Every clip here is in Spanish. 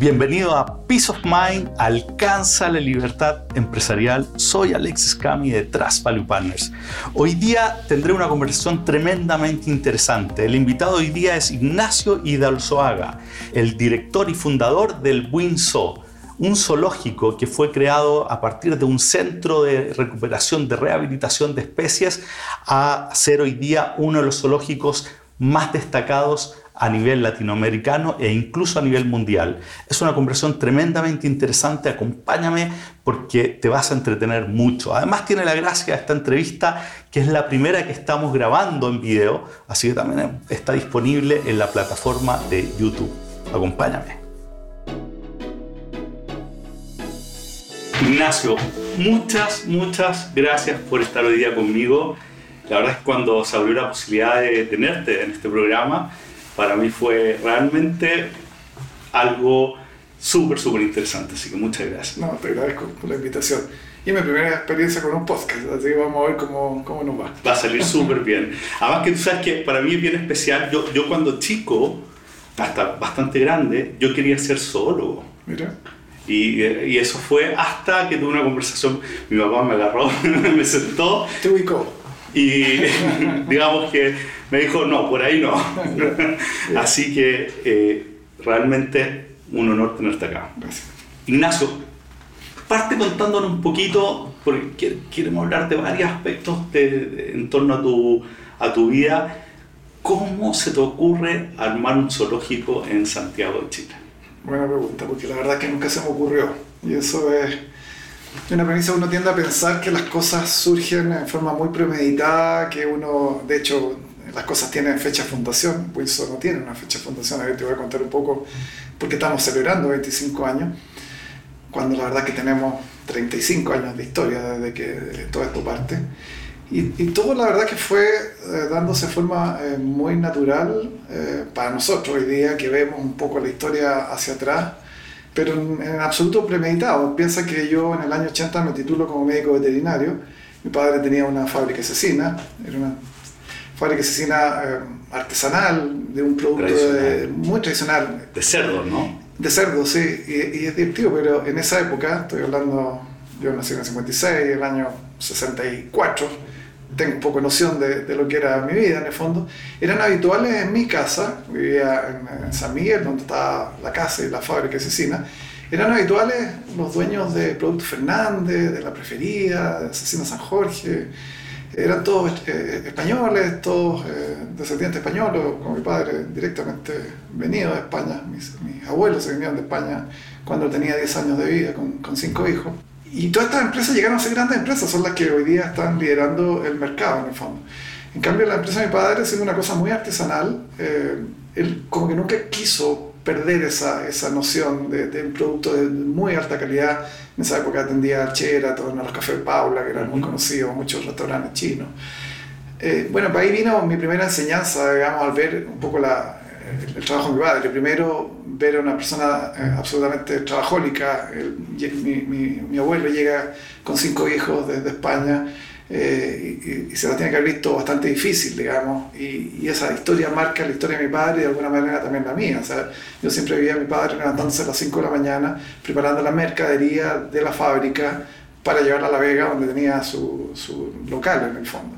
Bienvenido a Peace of Mind, alcanza la libertad empresarial. Soy Alexis Cami de Trust Value Partners. Hoy día tendré una conversación tremendamente interesante. El invitado hoy día es Ignacio Hidalzoaga, el director y fundador del WinSo, un zoológico que fue creado a partir de un centro de recuperación, de rehabilitación de especies, a ser hoy día uno de los zoológicos más destacados a nivel latinoamericano e incluso a nivel mundial. Es una conversación tremendamente interesante, acompáñame porque te vas a entretener mucho. Además tiene la gracia esta entrevista que es la primera que estamos grabando en video, así que también está disponible en la plataforma de YouTube. Acompáñame. Ignacio, muchas, muchas gracias por estar hoy día conmigo. La verdad es que cuando se abrió la posibilidad de tenerte en este programa, para mí fue realmente algo súper, súper interesante. Así que muchas gracias. No, te agradezco por la invitación. Y mi primera experiencia con un podcast, así que vamos a ver cómo, cómo nos va. Va a salir súper bien. Además que tú sabes que para mí es bien especial. Yo, yo cuando chico, hasta bastante grande, yo quería ser zoólogo. Mira. Y, y, eso fue hasta que tuve una conversación, mi papá me agarró, me sentó. Te ubicó. Y digamos que me dijo, no, por ahí no. Así que eh, realmente un honor tenerte acá. Gracias. Ignacio, parte contándonos un poquito, porque queremos hablar de varios aspectos de, en torno a tu, a tu vida. ¿Cómo se te ocurre armar un zoológico en Santiago de Chile? Buena pregunta, porque la verdad que nunca se me ocurrió. Y eso es una premisa uno tiende a pensar que las cosas surgen en forma muy premeditada, que uno, de hecho, las cosas tienen fecha fundación, Wilson no tiene una fecha fundación, a ver, te voy a contar un poco porque estamos celebrando 25 años, cuando la verdad que tenemos 35 años de historia desde que todo esto parte. Y, y, todo la verdad que fue eh, dándose forma eh, muy natural eh, para nosotros hoy día que vemos un poco la historia hacia atrás, pero en, en, absoluto premeditado. Piensa que yo en el año 80 me titulo como médico veterinario, mi padre tenía una fábrica asesina, era una fábrica asesina eh, artesanal, de un producto de, muy tradicional. De cerdo, ¿no? De cerdo, sí, y, y, es divertido, pero en esa época, estoy hablando, yo nací en el 56, el año 64, tengo un poco de noción de, de, lo que era mi vida en el fondo, eran habituales en mi casa, vivía en, en San Miguel, donde estaba la casa y la fábrica asesina, eran habituales los dueños de Producto Fernández, de La Preferida, de Asesina San Jorge, eran todos eh, españoles, todos eh, descendientes españoles, como mi padre directamente venido de España, mis, mis, abuelos se vinieron de España cuando tenía 10 años de vida, con, con cinco hijos. Y todas estas empresas llegaron a ser grandes empresas, son las que hoy día están liderando el mercado en el fondo. En cambio, la empresa de mi padre, siendo una cosa muy artesanal, eh, él como que nunca quiso perder esa, esa noción de, de, un producto de muy alta calidad. En esa época atendía a Sheraton, a los Cafés Paula, que eran muy conocidos, muchos restaurantes chinos. Eh, bueno, para ahí vino mi primera enseñanza, digamos, al ver un poco la, el, el, trabajo de mi padre. Primero, ver a una persona eh, absolutamente trabajólica. El, mi, mi, mi, abuelo llega con cinco hijos desde España eh, y, y, se la tiene que haber visto bastante difícil, digamos, y, y, esa historia marca la historia de mi padre y de alguna manera también la mía. O sea, yo siempre veía a mi padre levantándose a las 5 de la mañana, preparando la mercadería de la fábrica para llevarla a La Vega, donde tenía su, su local en el fondo.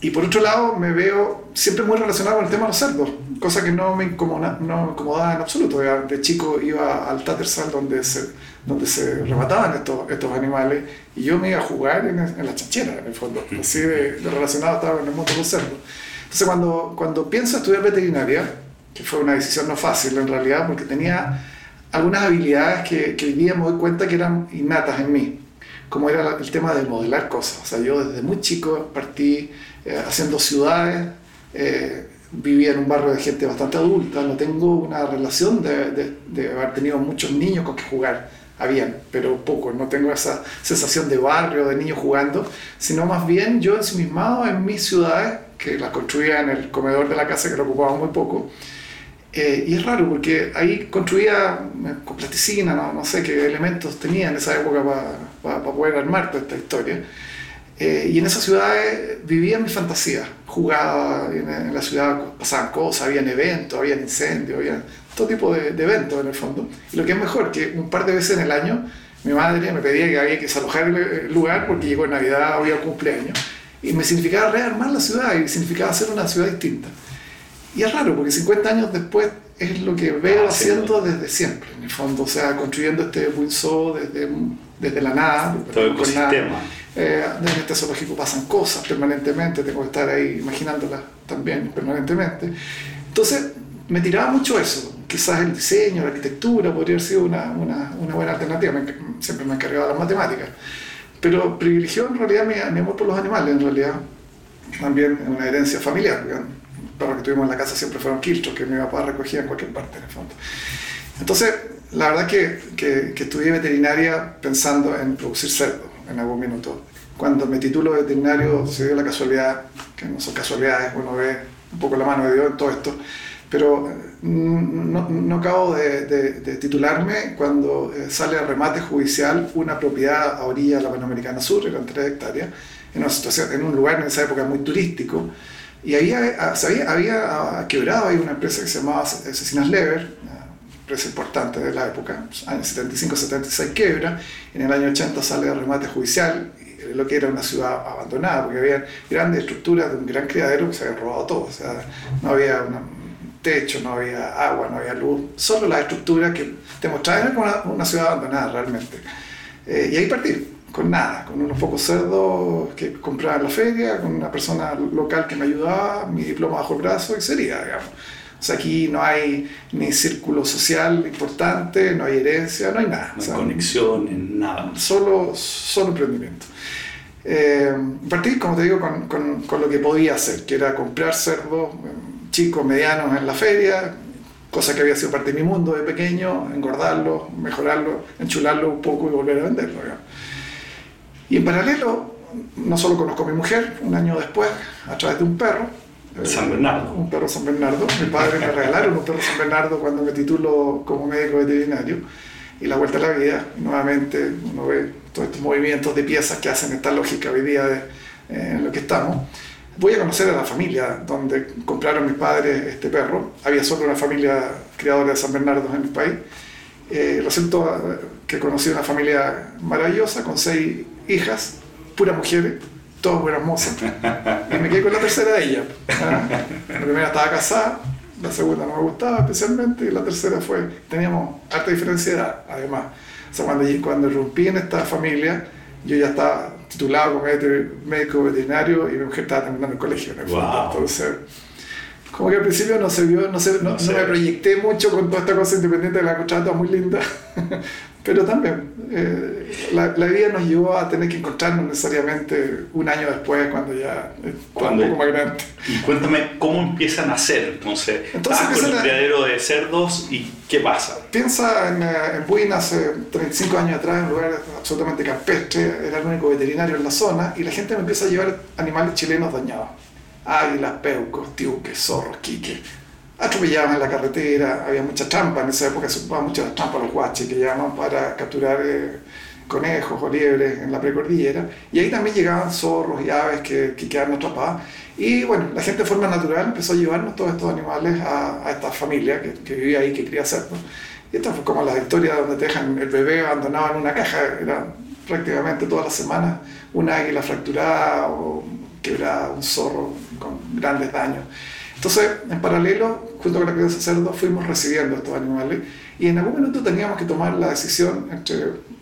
Y por otro lado, me veo siempre muy relacionado con el tema de los cerdos, cosa que no me incomoda, no me incomodaba en absoluto. De chico iba al Tattersall donde se, donde se remataban estos, estos animales y yo me iba a jugar en, en la chanchera, en el fondo. Así de, de, relacionado estaba en el mundo de los cerdos. Entonces, cuando, cuando pienso estudiar veterinaria, que fue una decisión no fácil en realidad, porque tenía algunas habilidades que, que hoy día me doy cuenta que eran innatas en mí, como era el tema de modelar cosas. O sea, yo desde muy chico partí eh, haciendo ciudades, eh, vivía en un barrio de gente bastante adulta, no tengo una relación de, de, de, haber tenido muchos niños con que jugar, habían, pero poco, no tengo esa sensación de barrio, de niños jugando, sino más bien yo ensimismado en mis ciudades, que las construía en el comedor de la casa, que lo ocupaba muy poco, eh, y es raro porque ahí construía con plasticina, no, no sé qué elementos tenía en esa época para pa, pa poder armar toda esta historia. Eh, y en esas ciudades vivía mi fantasía, jugaba en, en, la ciudad, pasaban cosas, habían eventos, habían incendios, había todo tipo de, de eventos en el fondo. Y lo que es mejor, que un par de veces en el año mi madre me pedía que había que desalojar el lugar porque llegó Navidad, había cumpleaños. Y me significaba rearmar la ciudad y significaba hacer una ciudad distinta. Y es raro, porque 50 años después es lo que veo ah, haciendo desde siempre, en el fondo. O sea, construyendo este Windsor desde, desde la nada. Todo el ecosistema. Eh, desde este zoológico pasan cosas permanentemente, tengo que estar ahí imaginándolas también permanentemente. Entonces, me tiraba mucho eso. Quizás el diseño, la arquitectura podría haber sido una, una, una buena alternativa. siempre me he encargado de las matemáticas. Pero privilegió en realidad mi, mi, amor por los animales, en realidad. También una herencia familiar. Los que tuvimos en la casa siempre fueron quiltros que mi papá recogía en cualquier parte, en el fondo. Entonces, la verdad que, que, que estudié veterinaria pensando en producir cerdo en algún minuto. Cuando me titulo veterinario se dio la casualidad, que no son casualidades, uno ve un poco la mano de Dios en todo esto, pero mm, no, no acabo de, de, titularme cuando eh, sale a remate judicial una propiedad a orilla de la Panamericana Sur, eran 3 hectáreas, en, una situación, en un lugar en esa época muy turístico, y había, ah, había, había ah, quebrado ahí una empresa que se llamaba Asesinas Lever, empresa importante de la época, años 75-76 quebra, en el año 80 sale a remate judicial, lo que era una ciudad abandonada, porque había grandes estructuras de un gran criadero que se habían robado todo, o sea, no había una, techo, no había agua, no había luz, solo la estructura que te mostraba como una, una, ciudad abandonada realmente. Eh, y ahí partí, con nada, con unos pocos cerdos que compraba en la feria, con una persona local que me ayudaba, mi diploma bajo el brazo y sería, digamos. O sea, aquí no hay ni círculo social importante, no hay herencia, no hay nada. No hay conexión, nada. Solo, solo emprendimiento. Eh, partí, como te digo, con, con, con, lo que podía hacer, que era comprar cerdos chicos, medianos en la feria, cosa que había sido parte de mi mundo de pequeño, engordarlo, mejorarlo, enchularlo un poco y volver a venderlo. Y en paralelo, no solo conozco a mi mujer, un año después, a través de un perro. Eh, San Bernardo. un perro San Bernardo. Mi padre me regalaron un perro San Bernardo cuando me titulo como médico veterinario. Y la vuelta a la vida, nuevamente uno ve todos estos movimientos de piezas que hacen esta lógica hoy día de eh, en lo que estamos voy a conocer a la familia donde compraron mis padres este perro. Había solo una familia criadora de San Bernardo en el país. Eh, resultó eh, que conocí una familia maravillosa con seis hijas, puras mujeres, todas buenas mozas. Y me quedé con la tercera de ellas. Ah, la primera estaba casada, la segunda no me gustaba especialmente, y la tercera fue, teníamos harta diferencia de edad, además. O sea, cuando, cuando irrumpí en esta familia, yo ya estaba titulado como médico veterinario y mi mujer estaba terminando el colegio en el fondo. Entonces, como que al principio no se vio, no, se, no, me proyecté mucho con toda esta cosa independiente de la contrata muy linda, pero también eh, la, la, vida nos llevó a tener que encontrarnos necesariamente un año después cuando ya estaba un poco más grande. Y cuéntame cómo empiezan a hacer entonces, entonces con el criadero de cerdos y qué pasa. Piensa en, eh, en Buin hace 35 años atrás, en un lugar absolutamente campestre, era el único veterinario en la zona y la gente me empieza a llevar animales chilenos dañados águilas, peucos, tiuques, zorros, quiques. Atropellaban en la carretera, había mucha trampa, en esa época se ocupaban mucho las trampas, los guaches que llaman para capturar eh, conejos o liebres en la precordillera. Y ahí también llegaban zorros y aves que, que quedaron atrapadas. Y bueno, la gente de forma natural empezó a llevarnos todos estos animales a, a esta familia que, que, vivía ahí, que cría cerdos. Y esta fue como la historia donde te dejan el bebé abandonado en una caja. Era prácticamente todas las semanas una águila fracturada o quebrada, un zorro con grandes daños. Entonces, en paralelo, junto con la crianza de cerdos, fuimos recibiendo estos animales y en algún momento teníamos que tomar la decisión entre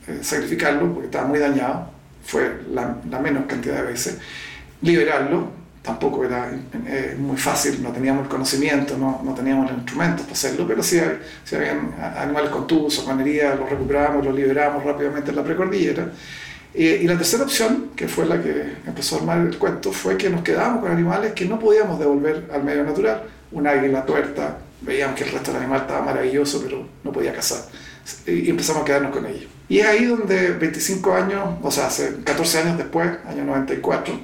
eh, sacrificarlo, porque estaba muy dañado, fue la, la, menos cantidad de veces, liberarlo, tampoco era eh, muy fácil, no teníamos el conocimiento, no, no, teníamos los instrumentos para hacerlo, pero si, si habían animales contusos, con heridas, los recuperamos, los liberamos rápidamente en la precordillera. Eh, y la tercera opción, que fue la que empezó a armar el cuento, fue que nos quedábamos con animales que no podíamos devolver al medio natural. Un águila tuerta, veíamos que el resto del animal estaba maravilloso, pero no podía cazar. Y empezamos a quedarnos con ellos. Y es ahí donde 25 años, o sea, hace 14 años después, año 94,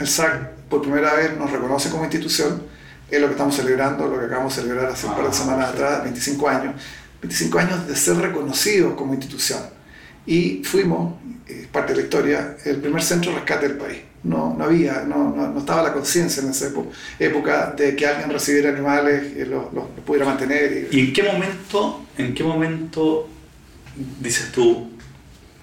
el SAC por primera vez nos reconoce como institución. Es lo que estamos celebrando, lo que acabamos de celebrar hace un par de ah, semanas atrás, 25 años. 25 años de ser reconocidos como institución y fuimos, es parte de la historia, el primer centro de rescate del país. No, no había, no, no, estaba la conciencia en esa época de que alguien recibiera animales y los, los pudiera mantener. Y... en qué momento, en qué momento dices tú,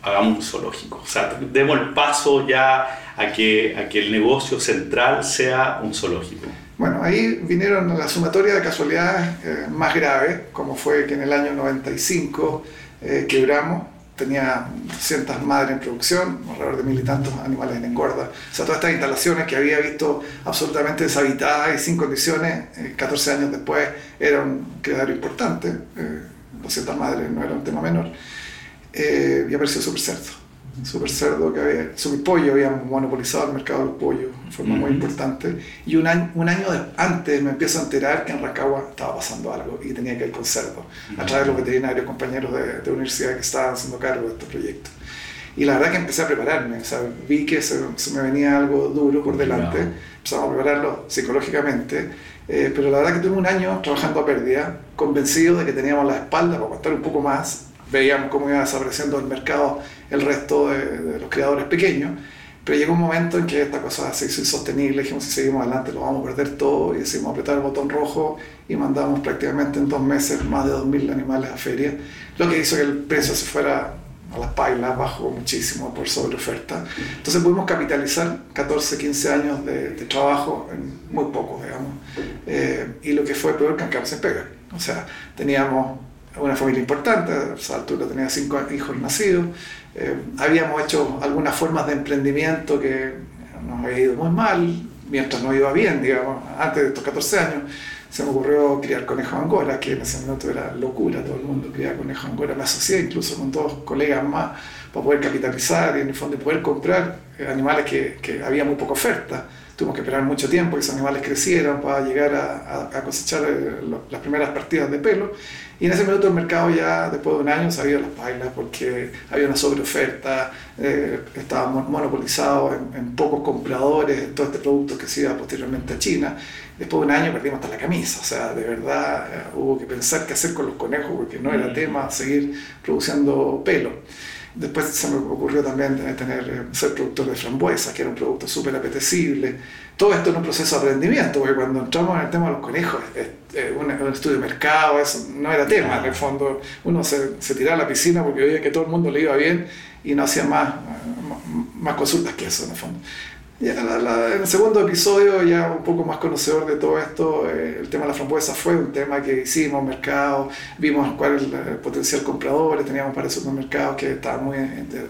hagamos un zoológico? O sea, demos el paso ya a que, a que el negocio central sea un zoológico. Bueno, ahí vinieron la sumatoria de casualidades eh, más graves, como fue que en el año 95 eh, quebramos tenía cientos madres en producción, alrededor de mil y tantos animales en engorda. O sea, todas estas instalaciones que había visto absolutamente deshabitadas y sin condiciones, 14 eh, años después era un criadero importante, eh, 200 madres no era un tema menor, eh, y apareció Super Cerdo super cerdo que había, super pollo, habíamos monopolizado el mercado del pollo de forma muy importante. Y un año, un año antes me empiezo a enterar que en Rancagua estaba pasando algo y tenía que ir con cerdo, a través de los veterinarios, compañeros de, de universidad que estaban haciendo cargo de este proyecto. Y la verdad que empecé a prepararme, o sea, vi que se, me venía algo duro por delante, empezamos a prepararlo psicológicamente, eh, pero la verdad que tuve un año trabajando a pérdida, convencido de que teníamos la espalda para aguantar un poco más, veíamos cómo iba desapareciendo del mercado el resto de, los creadores pequeños. Pero llegó un momento en que esta cosa se hizo insostenible, dijimos si seguimos adelante lo vamos a perder todo y decidimos apretar el botón rojo y mandamos prácticamente en dos meses más de 2.000 animales a feria, lo que hizo que el precio se fuera a las pailas, bajó muchísimo por sobre oferta. Entonces pudimos capitalizar 14, 15 años de, trabajo en muy poco, digamos. Eh, y lo que fue peor que en pega. O sea, teníamos una familia importante, a esa altura tenía cinco hijos nacidos, eh, habíamos hecho algunas formas de emprendimiento que nos había ido muy mal, mientras no iba bien, digamos, antes de estos 14 años, se me ocurrió criar conejo angora, que en ese momento era locura, todo el mundo criaba conejo angora, me asocié incluso con dos colegas más para poder capitalizar y en el fondo poder comprar eh, animales que, que había muy poca oferta tuvimos que esperar mucho tiempo que esos animales crecieran para llegar a, cosechar eh, las primeras partidas de pelo. Y en ese minuto el mercado ya, después de un año, se había las bailas porque había una sobreoferta, eh, estaba monopolizado en, pocos compradores todo este producto que se iba posteriormente a China. Después de un año perdimos hasta la camisa, o sea, de verdad eh, hubo que pensar qué hacer con los conejos porque no era mm. tema seguir produciendo pelo. Después se me ocurrió también tener, eh, ser productor de frambuesas, que era un producto súper apetecible. Todo esto en un proceso de aprendimiento, porque cuando entramos en el tema de los conejos, un, estudio de mercado, eso no era tema. En el fondo, uno se, se tiraba a la piscina porque veía que todo el mundo le iba bien y no hacía más, más consultas que eso, en el fondo en el segundo episodio, ya un poco más conocedor de todo esto, eh, el tema de la frambuesa fue un tema que hicimos, mercado, vimos cuál es el potencial comprador, teníamos para supermercados que estaban muy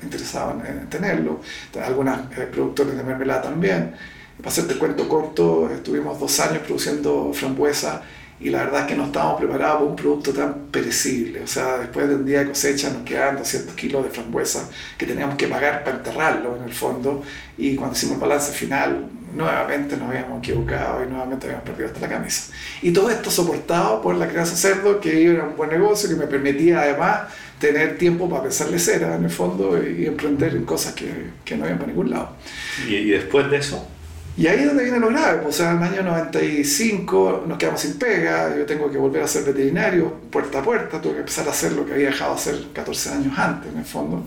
interesados en, tenerlo, algunos eh, productores de mermelada también. Para hacerte cuento corto, estuvimos dos años produciendo frambuesa y la verdad es que no estábamos preparados para un producto tan perecible. O sea, después de un día de cosecha nos quedaban 200 kilos de frambuesa que teníamos que pagar para enterrarlo en el fondo y cuando hicimos el balance final nuevamente nos habíamos equivocado y nuevamente habíamos perdido hasta la camisa. Y todo esto soportado por la crianza cerdo, que era un buen negocio, que me permitía además tener tiempo para pensarle cera en el fondo y emprender en cosas que, que no iban para ningún lado. ¿Y, después de eso? Y ahí es donde viene lo grave, pues, o sea, en el año 95 nos quedamos sin pega, yo tengo que volver a ser veterinario, puerta a puerta, tuve que empezar a hacer lo que había dejado de hacer 14 años antes, en el fondo.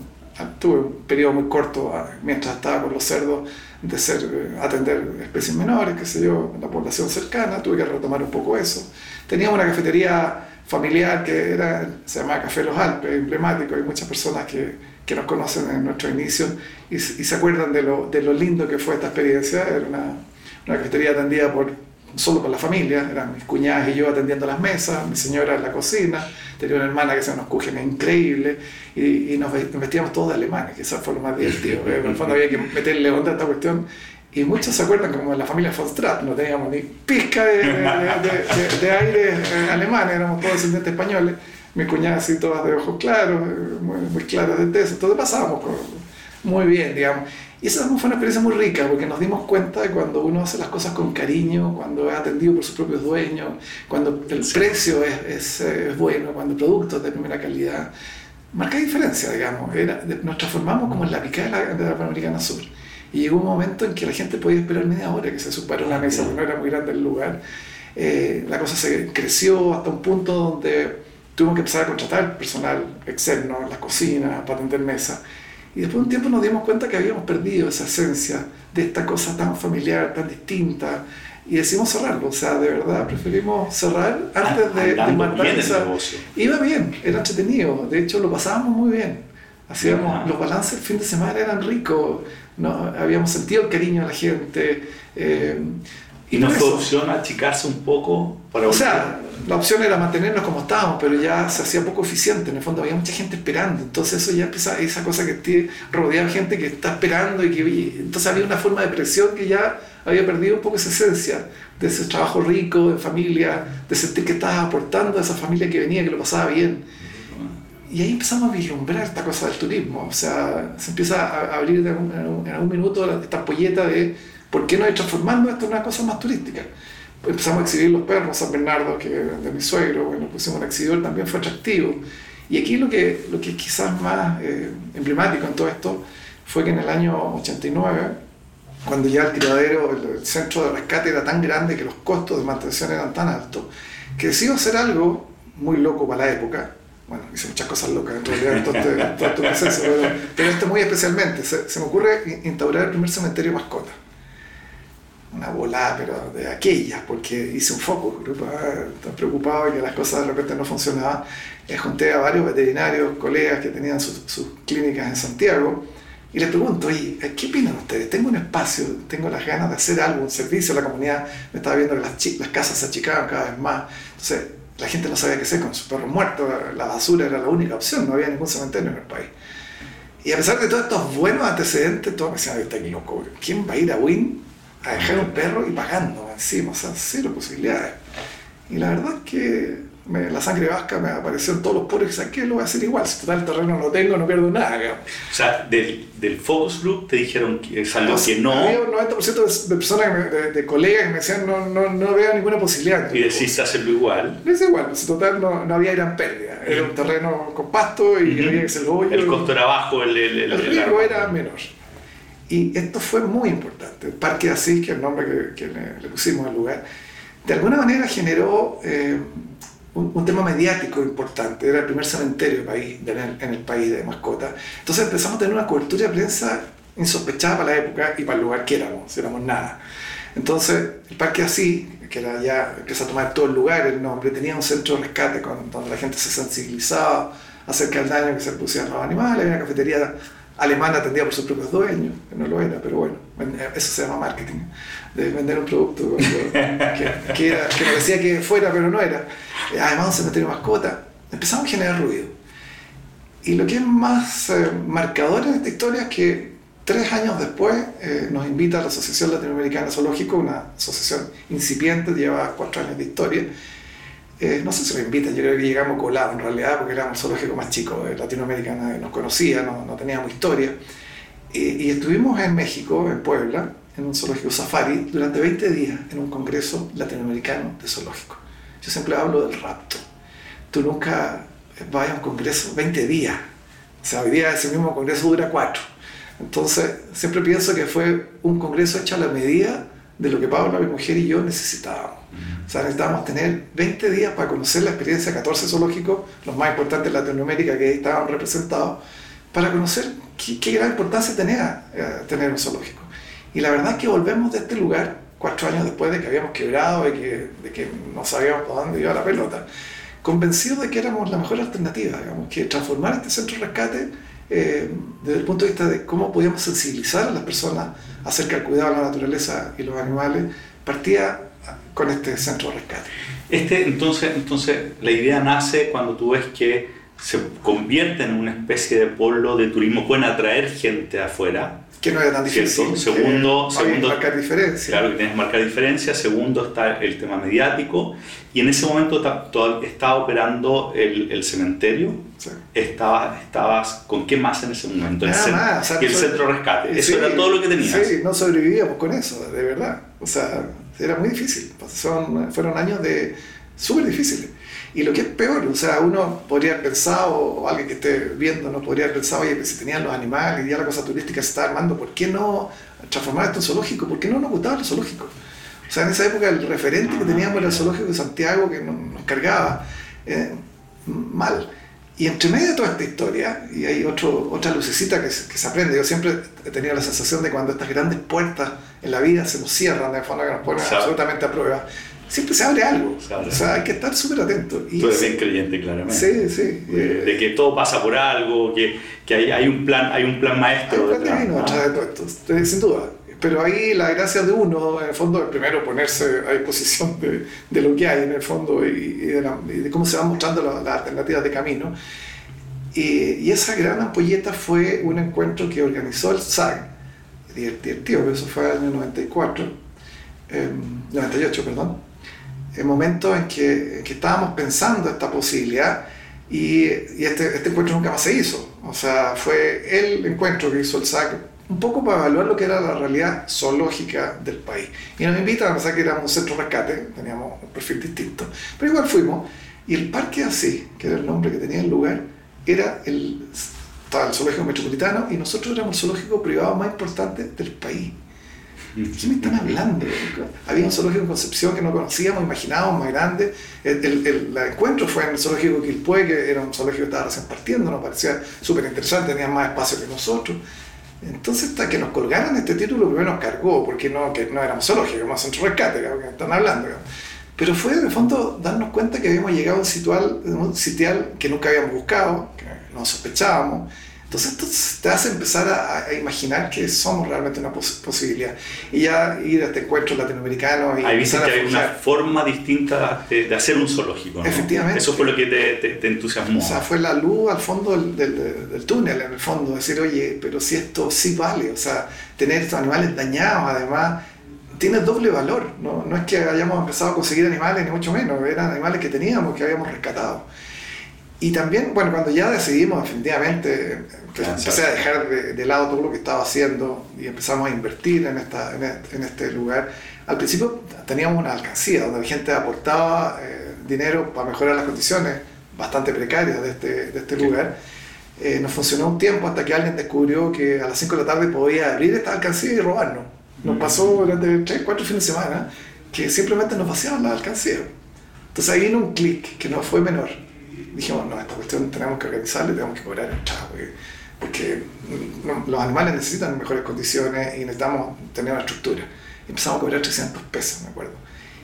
Tuve un periodo muy corto ah, mientras estaba con los cerdos de ser, eh, atender especies menores, qué sé yo, la población cercana, tuve que retomar un poco eso. Teníamos una cafetería familiar que era, se llamaba Café Los Alpes, emblemático, hay muchas personas que, que nos conocen en nuestro inicio y, y, se acuerdan de lo, de lo lindo que fue esta experiencia. Era una, una cafetería atendida por, solo por la familia, eran mis cuñadas y yo atendiendo las mesas, mi señora en la cocina, tenía una hermana que se nos cúgenes increíble y, y nos vestíamos todos de alemanes, que eso fue lo más divertido. en el fondo había que meterle onda a esta cuestión y muchos se acuerdan como en la familia von Stratt, no teníamos ni pizca de, de, de, aire eh, alemán, éramos todos descendientes españoles. Mi cuñada así todas de ojos claros, eh, muy, muy claras de tez, entonces pasábamos muy bien, digamos. Y esa fue una experiencia muy rica porque nos dimos cuenta de cuando uno hace las cosas con cariño, cuando es atendido por sus propios dueños, cuando el precio es, es, es, bueno, cuando el producto es de primera calidad, marca diferencia, digamos. Era, nos transformamos como en la picada de la, Panamericana Sur. Y llegó un momento en que la gente podía esperar media hora que se supera la mesa, porque no era muy grande el lugar. Eh, la cosa se creció hasta un punto donde tuvimos que empezar a contratar personal externo en la cocina, para atender mesa. Y después de un tiempo nos dimos cuenta que habíamos perdido esa esencia de esta cosa tan familiar, tan distinta, y decidimos cerrarlo. O sea, de verdad, preferimos cerrar antes de, de matar esa... Iba bien, era entretenido, de hecho lo pasábamos muy bien. Hacíamos, los balances el fin de semana eran ricos, ¿no? habíamos sentido el cariño de la gente. Eh, ¿Y no fue opción achicarse un poco para O sea, la opción era mantenernos como estábamos, pero ya se hacía poco eficiente. En el fondo había mucha gente esperando. Entonces eso ya empieza, esa cosa que te rodeaba gente que está esperando y que... Entonces había una forma de presión que ya había perdido un poco esa esencia de ese trabajo rico, de familia, de sentir que estabas aportando a esa familia que venía, que lo pasaba bien. Y ahí empezamos a vislumbrar esta cosa del turismo. O sea, se empieza a abrir en algún, minuto esta polleta de ¿Por qué no ir transformando esto en una cosa más turística? Empezamos a exhibir los perros, San Bernardo, que de mi suegro, bueno, pusimos un exhibidor, también fue atractivo. Y aquí lo que, lo que es quizás más eh, emblemático en todo esto fue que en el año 89, cuando ya el criadero, el, centro de rescate era tan grande que los costos de mantención eran tan altos, que decidimos hacer algo muy loco para la época. Bueno, hice muchas cosas locas en realidad en todo este, proceso, pero, pero, esto muy especialmente. Se, se me ocurre instaurar el primer cementerio mascota una volada, pero de aquellas, porque hice un foco, tan preocupado y que las cosas de repente no funcionaban. Eh, junté a varios veterinarios, colegas que tenían sus, clínicas en Santiago, y les pregunto, oye, ¿qué opinan ustedes? Tengo un espacio, tengo las ganas de hacer algo, un servicio a la comunidad, me estaba viendo que las, las casas se achicaban cada vez más, entonces la gente no sabía qué hacer con sus perros muertos, la basura era la única opción, no había ningún cementerio en el país. Y a pesar de todos estos buenos antecedentes, todos me decían, está loco, ¿quién va a ir a Win a dejar un perro y pagando encima, o sea, cero posibilidades. Y la verdad es que la sangre vasca me apareció en todos los poros y saqué, lo voy a hacer igual, si total el terreno no lo tengo, no pierdo nada. O sea, del, del focus group te dijeron que es algo que no... Había un 90% de, personas, de, colegas que me decían no, no, no veo ninguna posibilidad. Y decís hacerlo igual. Es igual, en total no, no, había gran pérdida. Era un terreno con pasto y había que hacer el hoyo. El costo era bajo, el, el, el, el riesgo era menor. Y esto fue muy importante. El Parque de Asís, que es el nombre que, le, pusimos al lugar, de alguna manera generó eh, un, tema mediático importante. Era el primer cementerio país, en, el, país de mascotas. Entonces empezamos a tener una cobertura de prensa insospechada para la época y para el lugar que éramos, éramos nada. Entonces, el Parque Asís, que era ya, empezó a tomar todo el lugar, el nombre, tenía un centro de rescate con, donde la gente se sensibilizaba acerca del daño que se pusieron los animales, había una cafetería alemana atendía por sus propios dueños, que no lo era, pero bueno, eso se llama marketing, de vender un producto que, que, era, que parecía que fuera, pero no era. Además, un cementerio mascota. Empezamos a generar ruido. Y lo que es más eh, marcador en esta historia es que tres años después eh, nos invita a la Asociación Latinoamericana Zoológico, una asociación incipiente, lleva cuatro años de historia, eh, no sé si lo invitan, yo creo que llegamos colados en realidad, porque éramos el zoológico más chico de Latinoamérica, nadie nos conocía, no, no teníamos historia. Y, estuvimos en México, en Puebla, en un zoológico safari, durante 20 días en un congreso latinoamericano de zoológico. Yo siempre hablo del rapto. Tú nunca vas a un congreso 20 días. O sea, hoy día ese mismo congreso dura 4. Entonces, siempre pienso que fue un congreso hecho a la medida de lo que Paula, mi mujer y yo necesitábamos. O sea, necesitábamos tener 20 días para conocer la experiencia de 14 zoológicos, los más importantes de Latinoamérica que estaban representados, para conocer qué, gran importancia tenía eh, tener un zoológico. Y la verdad es que volvemos de este lugar cuatro años después de que habíamos quebrado, de que, de que no sabíamos por dónde iba la pelota, convencidos de que éramos la mejor alternativa, digamos, que transformar este centro rescate eh, desde el punto de vista de cómo podíamos sensibilizar a las personas acerca del cuidado de la naturaleza y los animales, partía con este centro de rescate. Este, entonces, entonces, la idea nace cuando tú ves que se convierte en una especie de polo de turismo, pueden atraer gente afuera. Que no era tan difícil. Segundo, segundo marcar. Claro, que tienes que marcar diferencia. Segundo, está el tema mediático. Y en ese momento estaba operando el, el cementerio. Sí. Estaba, estabas con qué más en ese momento? Nada más. y el centro de rescate. Eso era todo lo que tenías. Sí, no sobrevivíamos con eso, de verdad. O sea, era muy difícil. Son, fueron años de súper difíciles. Y lo que es peor, o sea, uno podría haber pensado, o alguien que esté viendo, no podría haber pensado, oye, que si tenían los animales y ya la cosa turística se está armando, ¿por qué no transformar esto en zoológico? ¿Por qué no nos gustaba el zoológico? O sea, en esa época el referente que teníamos era el zoológico de Santiago que nos, cargaba. Eh, mal. Y entre medio de toda esta historia, y hay otro, otra lucecita que se, que se aprende, yo siempre he tenido la sensación de cuando estas grandes puertas en la vida se nos cierran de forma que nos ponen absolutamente a prueba, siempre se abre algo. O sea, hay que estar súper atento. Y Tú eres bien creyente, claramente. Sí, sí. De, que todo pasa por algo, que, que hay, hay, un plan, hay un plan maestro. Hay un plan divino detrás de todo esto, sin duda. Pero ahí la gracia de uno, en el fondo, es primero ponerse a disposición de, de lo que hay, en el fondo, y, de, cómo se van mostrando las alternativas de camino. Y, y, esa gran ampolleta fue un encuentro que organizó el SAG, divertido, eso fue el año 94, 98, em, perdón, el momento en que, que, estábamos pensando esta posibilidad y, y este, este, encuentro nunca más se hizo. O sea, fue el encuentro que hizo el SAC un poco para evaluar lo que era la realidad zoológica del país. Y nos invitan a pensar que éramos un centro de rescate, teníamos un perfil distinto, pero igual fuimos. Y el Parque Así, que era el nombre que tenía el lugar, era el, estaba el zoológico metropolitano y nosotros éramos el zoológico privado más importante del país. ¿De qué me están hablando? Había un zoológico en Concepción que no conocíamos, imaginábamos más grande. El, el, encuentro fue en el zoológico Quilpué, que era un zoológico que estaba recién partiendo, nos parecía súper interesante, tenía más espacio que nosotros. Entonces, hasta que nos colgaran este título, primero nos cargó, porque no, que no éramos zoológicos, éramos centro rescate, que están hablando. Pero fue, de fondo, darnos cuenta que habíamos llegado a un un sitial que nunca habíamos buscado, que no sospechábamos, entonces esto te hace empezar a, imaginar que somos realmente una posibilidad. Y ya ir a este encuentro latinoamericano y... Ahí viste que hay una forma distinta de, hacer un zoológico. Efectivamente. Eso fue lo que te, te, entusiasmó. O sea, fue la luz al fondo del, del, del, túnel, en el fondo. Decir, oye, pero si esto sí vale. O sea, tener estos animales dañados, además, tiene doble valor. No, no es que hayamos empezado a conseguir animales, ni mucho menos. Eran animales que teníamos, que habíamos rescatado. Y también, bueno, cuando ya decidimos definitivamente, empecé a dejar de, lado todo lo que estaba haciendo y empezamos a invertir en, esta, en, este lugar, al principio teníamos una alcancía donde la gente aportaba eh, dinero para mejorar las condiciones bastante precarias de este, de este lugar. Eh, nos funcionó un tiempo hasta que alguien descubrió que a las 5 de la tarde podía abrir esta alcancía y robarnos. Nos mm. pasó durante 3, 4 fines de semana que simplemente nos vaciaban la alcancía. Entonces ahí vino un clic que no fue menor dijimos, no, esta cuestión tenemos que organizarla y tenemos que cobrar porque, porque los animales necesitan mejores condiciones y necesitamos tener una estructura. Y empezamos a cobrar 300 pesos, me acuerdo.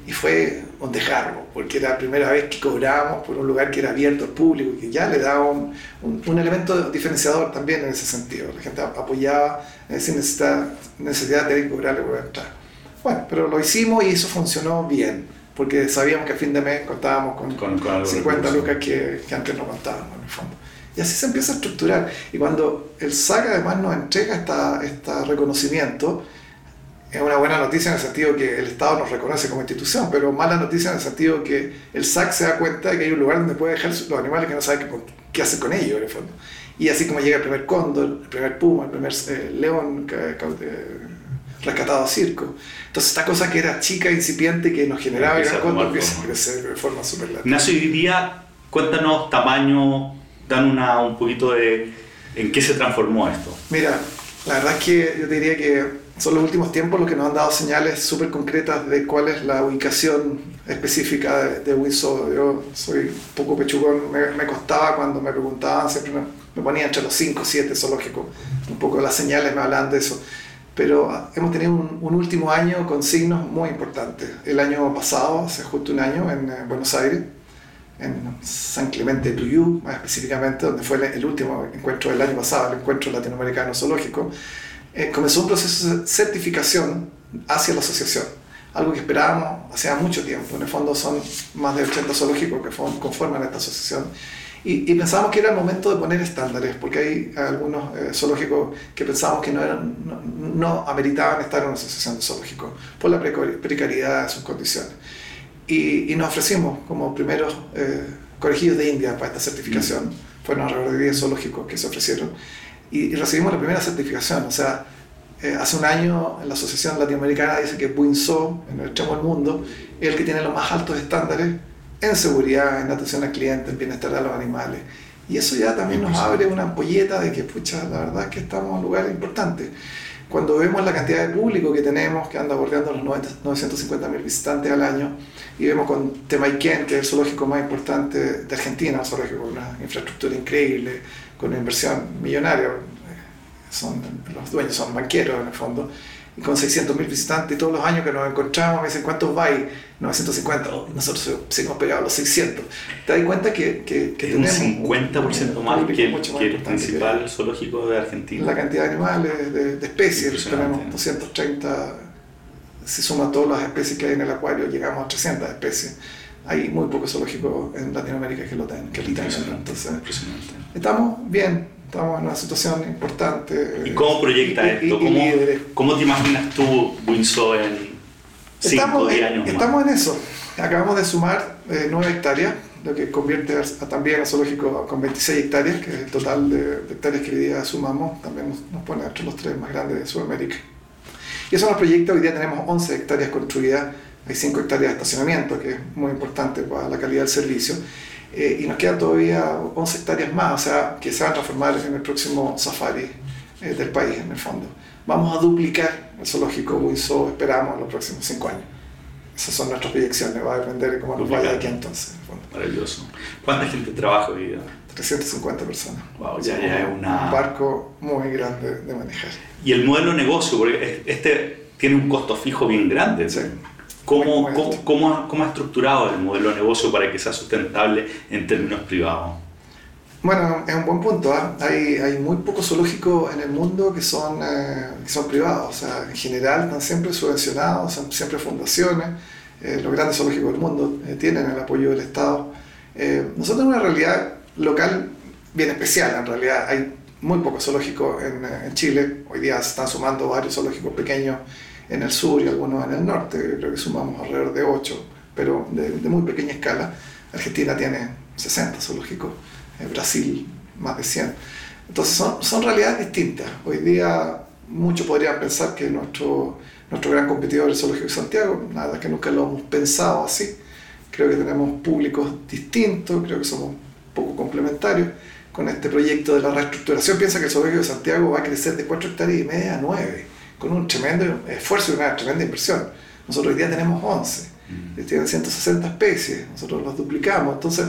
Y fue un dejarlo, porque era la primera vez que cobrábamos por un lugar que era abierto al público y que ya le daba un, un, elemento diferenciador también en ese sentido. La gente apoyaba, sin necesidad, necesidad de cobrarle por entrar. Bueno, pero lo hicimos y eso funcionó bien porque sabíamos que a fin de mes contábamos con, 50 lucas que, que, antes no contábamos en el fondo. Y así se empieza a estructurar. Y cuando el SAC además nos entrega este esta reconocimiento, es una buena noticia en el sentido que el Estado nos reconoce como institución, pero mala noticia en el sentido que el SAC se da cuenta de que hay un lugar donde puede dejar los animales que no sabe qué, qué hacer con ellos, en el fondo. Y así como llega el primer cóndor, el primer puma, el primer eh, león rescatado a circo. Entonces esta cosa que era chica, incipiente, que nos generaba gran cuando empieza a crecer de forma súper larga. Ignacio, hoy día, cuéntanos tamaño, dan una, un poquito de en qué se transformó esto. Mira, la verdad es que yo te diría que son los últimos tiempos los que nos han dado señales súper concretas de cuál es la ubicación específica de, de Windsor. Yo soy un poco pechugón, me, me, costaba cuando me preguntaban, siempre me, me ponía entre los 5 o 7 zoológicos. Un poco las señales me hablan de eso pero hemos tenido un, último año con signos muy importantes. El año pasado, hace justo un año, en eh, Buenos Aires, en San Clemente de Tuyú, más específicamente, donde fue el, último encuentro del año pasado, el encuentro latinoamericano zoológico, eh, comenzó un proceso de certificación hacia la asociación, algo que esperábamos hacía mucho tiempo. En el fondo son más de 80 zoológicos que conforman esta asociación y, y, pensábamos que era el momento de poner estándares, porque hay algunos eh, zoológicos que pensábamos que no, eran, no, ameritaban estar en una asociación de zoológicos por la precariedad de sus condiciones. Y, y nos ofrecimos como primeros eh, colegios de India para esta certificación. Mm. Fueron alrededor de 10 zoológicos que se ofrecieron. Y, recibimos la primera certificación. O sea, eh, hace un año la Asociación Latinoamericana dice que Buinzó, en el extremo del mundo, es el que tiene los más altos estándares en seguridad, en atención al cliente, en bienestar de los animales. Y eso ya también nos abre una ampolleta de que, pucha, la verdad es que estamos en un lugar importante. cuando vemos la cantidad de público que tenemos, que anda bordeando los 950 mil visitantes al año, y vemos con Temaiken, que es el zoológico más importante de Argentina, un zoológico con una infraestructura increíble, con una inversión millonaria, son, los dueños son banqueros en el fondo, y con 600.000 visitantes y todos los años que nos encontramos me dicen cuántos va 950, nosotros hemos pegado los 600. Te das cuenta que, que, que tenemos un 50% más que, el, principal zoológico de Argentina. La cantidad de animales, de, de especies, tenemos 230, si suma todas las especies que hay en el acuario, llegamos a 300 especies. Hay muy pocos zoológicos en Latinoamérica que lo tienen. Que Entonces, estamos bien, estamos en una situación importante. ¿Y cómo proyecta esto? ¿Cómo, ¿Cómo, te imaginas tú, Winsor, en 5 o 10 años Estamos en eso. Acabamos de sumar eh, 9 hectáreas, lo que convierte también al zoológico con 26 hectáreas, que es el total de, hectáreas que hoy día sumamos, también nos, pone entre los tres más grandes de Sudamérica. Y eso nos proyecta, hoy día tenemos 11 hectáreas construidas, hay 5 hectáreas de estacionamiento, que es muy importante para la calidad del servicio eh, y nos quedan todavía 11 hectáreas más, o sea, que se van a transformar en el próximo safari eh, del país, en el fondo. Vamos a duplicar el zoológico Winsor, esperamos, en los próximos 5 años. Esas son nuestras proyecciones, va a depender de cómo nos vaya aquí entonces. Maravilloso. ¿Cuánta gente trabaja hoy día? 350 personas. Wow, ya, ya es una... un barco muy grande de manejar. Y el modelo de negocio, porque este tiene un costo fijo bien grande. Sí. ¿Cómo, cómo, cómo, ha estructurado el modelo de negocio para que sea sustentable en términos privados? Bueno, es un buen punto. ¿ah? Hay, hay, muy pocos zoológicos en el mundo que son, eh, que son privados. O sea, en general están siempre subvencionados, son siempre fundaciones. Eh, los grandes zoológicos del mundo eh, tienen el apoyo del Estado. nosotros tenemos una realidad local bien especial. En realidad hay muy pocos zoológicos en, en Chile. Hoy día se están sumando varios zoológicos pequeños en el sur y algunos en el norte, creo que sumamos alrededor de 8, pero de, muy pequeña escala. Argentina tiene 60 zoológicos, Brasil más de 100. Entonces son, son realidades distintas. Hoy día muchos podrían pensar que nuestro, nuestro gran competidor es el Zoológico de Santiago, nada que nunca lo hemos pensado así. Creo que tenemos públicos distintos, creo que somos poco complementarios con este proyecto de la reestructuración. Piensa que el Zoológico de Santiago va a crecer de 4 hectáreas y media a 9 con un tremendo esfuerzo y una tremenda inversión. Nosotros hoy día tenemos 11, mm. tienen 160 especies, nosotros los duplicamos, entonces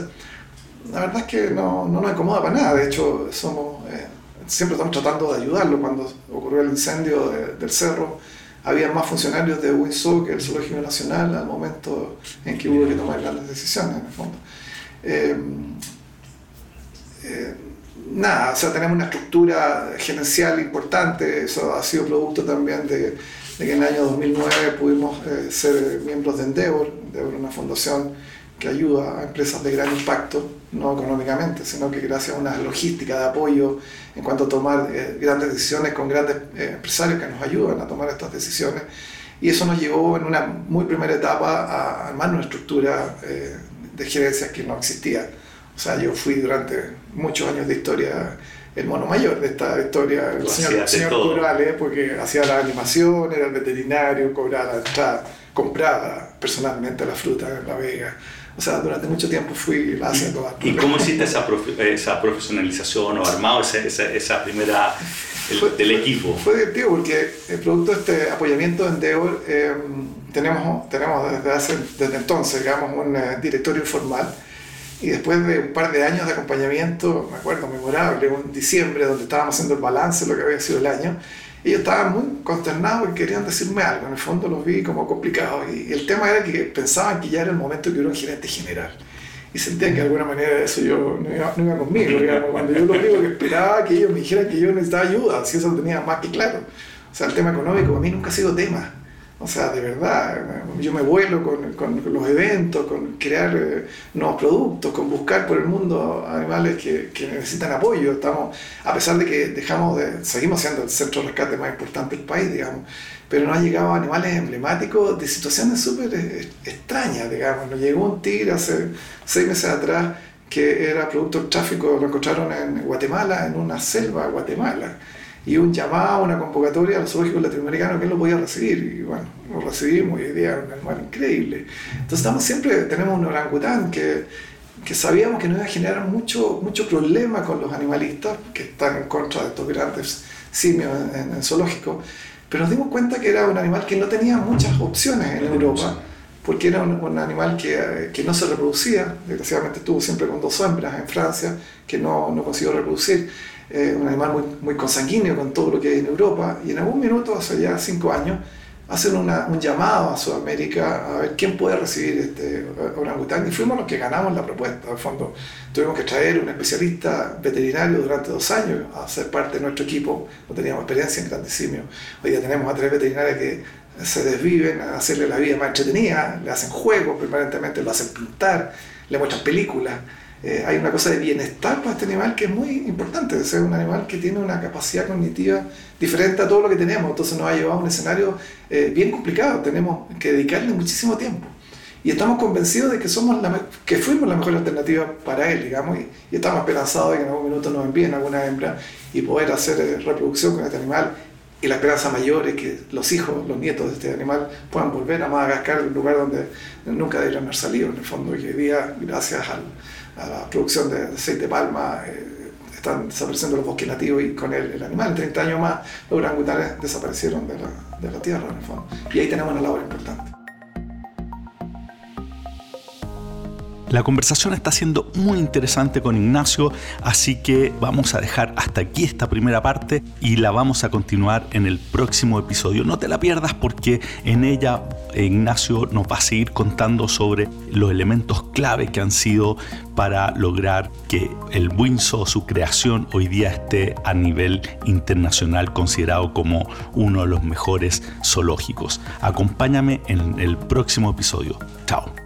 la verdad es que no, no nos incomoda para nada, de hecho somos, eh, siempre estamos tratando de ayudarlo. Cuando ocurrió el incendio del cerro, había más funcionarios de Windsor que el Zoológico Nacional al momento en que hubo que tomar grandes decisiones, en el fondo. Eh, eh, nada, o sea, tenemos una estructura gerencial importante, eso ha sido producto también de, que en el año 2009 pudimos eh, ser miembros de Endeavor, Endeavor es una fundación que ayuda a empresas de gran impacto, no económicamente, sino que gracias a una logística de apoyo en cuanto a tomar eh, grandes decisiones con grandes eh, empresarios que nos ayudan a tomar estas decisiones. Y eso nos llevó en una muy primera etapa a armar una estructura de gerencias que no existía o sea, yo fui durante muchos años de historia el mono mayor de esta historia, el señor, señor porque hacía la animación, era el veterinario, cobraba la entrada, compraba personalmente la fruta en La Vega. O sea, durante mucho tiempo fui haciendo... ¿Y, ¿y cómo hiciste esa, esa profesionalización o armado esa, esa, primera el, del equipo? Fue divertido porque el producto de este apoyamiento de Endeavor eh, tenemos, tenemos desde, hace, desde entonces, digamos, un eh, directorio informal y después de un par de años de acompañamiento, me acuerdo, memorable, un diciembre donde estábamos haciendo el balance de lo que había sido el año, ellos estaban muy consternados y querían decirme algo. En el fondo los vi como complicados. Y el tema era que pensaban que ya era el momento que yo era un gerente general. Y sentían que de alguna manera eso yo no iba, no iba conmigo. Digamos. Cuando yo los digo que esperaba que ellos me dijeran que yo necesitaba ayuda, si eso lo tenía más que claro. O sea, el tema económico para mí nunca ha sido tema. O sea, de verdad, yo me vuelo con, con los eventos, con crear eh, nuevos productos, con buscar por el mundo animales que, que, necesitan apoyo. Estamos, a pesar de que dejamos de, seguimos siendo el centro de rescate más importante del país, digamos, pero nos han llegado animales emblemáticos de situaciones súper eh, extrañas, digamos. Nos llegó un tigre hace seis meses atrás que era producto del tráfico, lo encontraron en Guatemala, en una selva de Guatemala y un llamado, una convocatoria a los zoológicos latinoamericanos que él lo podía recibir. Y bueno, lo recibimos y hoy día es un animal increíble. Entonces estamos siempre, tenemos un orangután que, que sabíamos que nos iba a generar mucho, mucho problema con los animalistas que están en contra de estos grandes simios en, el zoológico, pero nos dimos cuenta que era un animal que no tenía muchas opciones en Europa, porque era un, animal que, que, no se reproducía, desgraciadamente estuvo siempre con dos hembras en Francia, que no, no consiguió reproducir, eh, un animal muy, muy consanguíneo con todo lo que hay en Europa, y en algún minuto, hace ya cinco años, hacen un llamado a Sudamérica a ver quién puede recibir este orangután y fuimos los que ganamos la propuesta. En fondo, tuvimos que traer un especialista veterinario durante dos años a ser parte de nuestro equipo. No teníamos experiencia en grandes simios. Hoy día tenemos a tres veterinarios que se desviven a hacerle la vida más entretenida, le hacen juegos permanentemente, lo hacen pintar, le muestran películas. Eh, hay una cosa de bienestar para este animal que es muy importante, es un animal que tiene una capacidad cognitiva diferente a todo lo que tenemos, entonces nos ha llevado a un escenario eh, bien complicado, tenemos que dedicarle muchísimo tiempo. Y estamos convencidos de que, somos la, que fuimos la mejor alternativa para él, digamos, y, estamos esperanzados de que en algún minuto nos envíen alguna hembra y poder hacer eh, reproducción con este animal. Y la esperanza mayor es que los hijos, los nietos de este animal puedan volver a Madagascar, un lugar donde nunca deberían haber salido, en el fondo, y hoy día, gracias al, a la producción de aceite de palma, eh, están desapareciendo los bosques nativos y con el, el animal. En 30 años más, los orangutanes desaparecieron de la, de la tierra, en el fondo. Y ahí tenemos una labor importante. La conversación está siendo muy interesante con Ignacio, así que vamos a dejar hasta aquí esta primera parte y la vamos a continuar en el próximo episodio. No te la pierdas porque en ella Ignacio nos va a seguir contando sobre los elementos clave que han sido para lograr que el Windsor, su creación, hoy día esté a nivel internacional considerado como uno de los mejores zoológicos. Acompáñame en el próximo episodio. Chao.